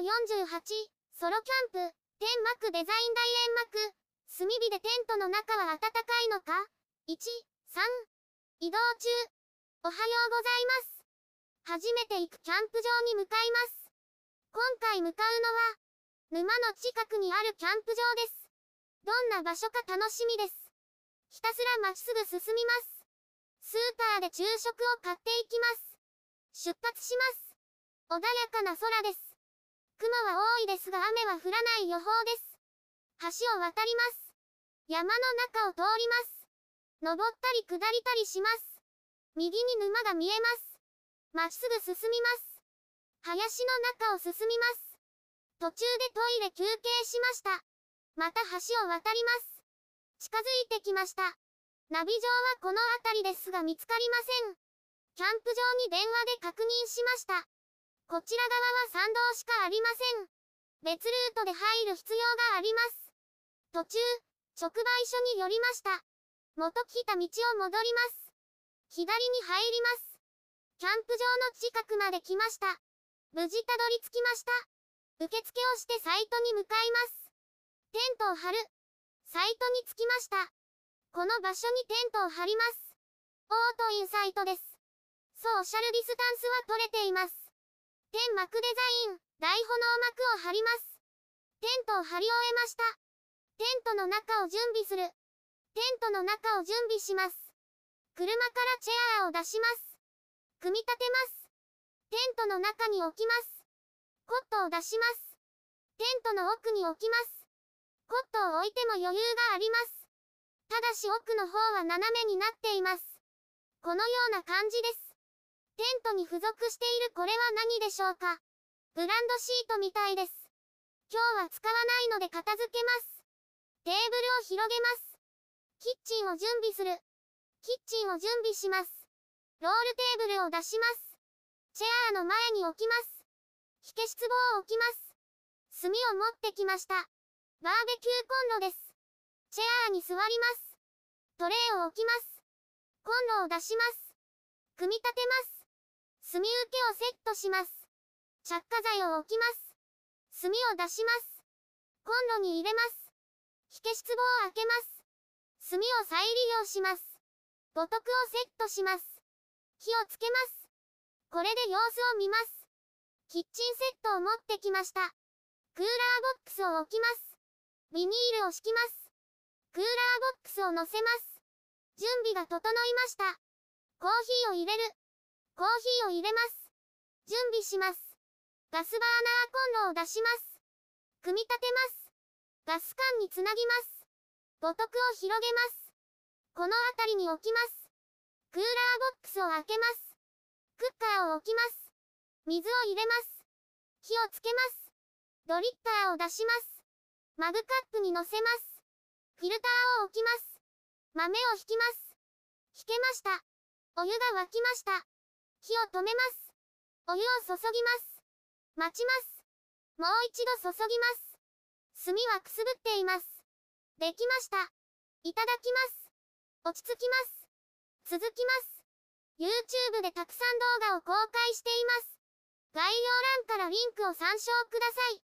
48、ソロキャンプ、天幕デザイン大円幕、炭火でテントの中は暖かいのか ?1、3、移動中。おはようございます。初めて行くキャンプ場に向かいます。今回向かうのは、沼の近くにあるキャンプ場です。どんな場所か楽しみです。ひたすらまっすぐ進みます。スーパーで昼食を買っていきます。出発します。穏やかな空です。雲は多いですが雨は降らない予報です。橋を渡ります。山の中を通ります。登ったり下りたりします。右に沼が見えます。まっすぐ進みます。林の中を進みます。途中でトイレ休憩しました。また橋を渡ります。近づいてきました。ナビ上はこの辺りですが見つかりません。キャンプ場に電話で確認しました。こちら側は山道しかありません。別ルートで入る必要があります。途中、直売所に寄りました。元来た道を戻ります。左に入ります。キャンプ場の近くまで来ました。無事たどり着きました。受付をしてサイトに向かいます。テントを張る。サイトに着きました。この場所にテントを張ります。オートインサイトです。ソーシャルディスタンスは取れています。天幕デザイン、大炎幕を張ります。テントを張り終えました。テントの中を準備する。テントの中を準備します。車からチェアを出します。組み立てます。テントの中に置きます。コットを出します。テントの奥に置きます。コットを置いても余裕があります。ただし奥の方は斜めになっています。このような感じです。テントに付属しているこれは何でしょうか？ブランドシートみたいです。今日は使わないので片付けます。テーブルを広げます。キッチンを準備する。キッチンを準備します。ロールテーブルを出します。チェアの前に置きます。火消し壺を置きます。炭を持ってきました。バーベキューコンロです。チェアに座ります。トレイを置きます。コンロを出します。組み立てます。炭受けをセットします。着火剤を置きます。炭を出します。コンロに入れます。火消し壺を開けます。炭を再利用します。五徳をセットします。火をつけます。これで様子を見ます。キッチンセットを持ってきました。クーラーボックスを置きます。ビニールを敷きます。クーラーボックスを乗せます。準備が整いました。コーヒーを入れる。コーヒーを入れます。準備します。ガスバーナーコンロを出します。組み立てます。ガス管につなぎます。五徳を広げます。この辺りに置きます。クーラーボックスを開けます。クッカーを置きます。水を入れます。火をつけます。ドリッパーを出します。マグカップに乗せます。フィルターを置きます。豆を引きます。引けました。お湯が沸きました。火を止めます。お湯を注ぎます。待ちます。もう一度注ぎます。炭はくすぶっています。できました。いただきます。落ち着きます。続きます。YouTube でたくさん動画を公開しています。概要欄からリンクを参照ください。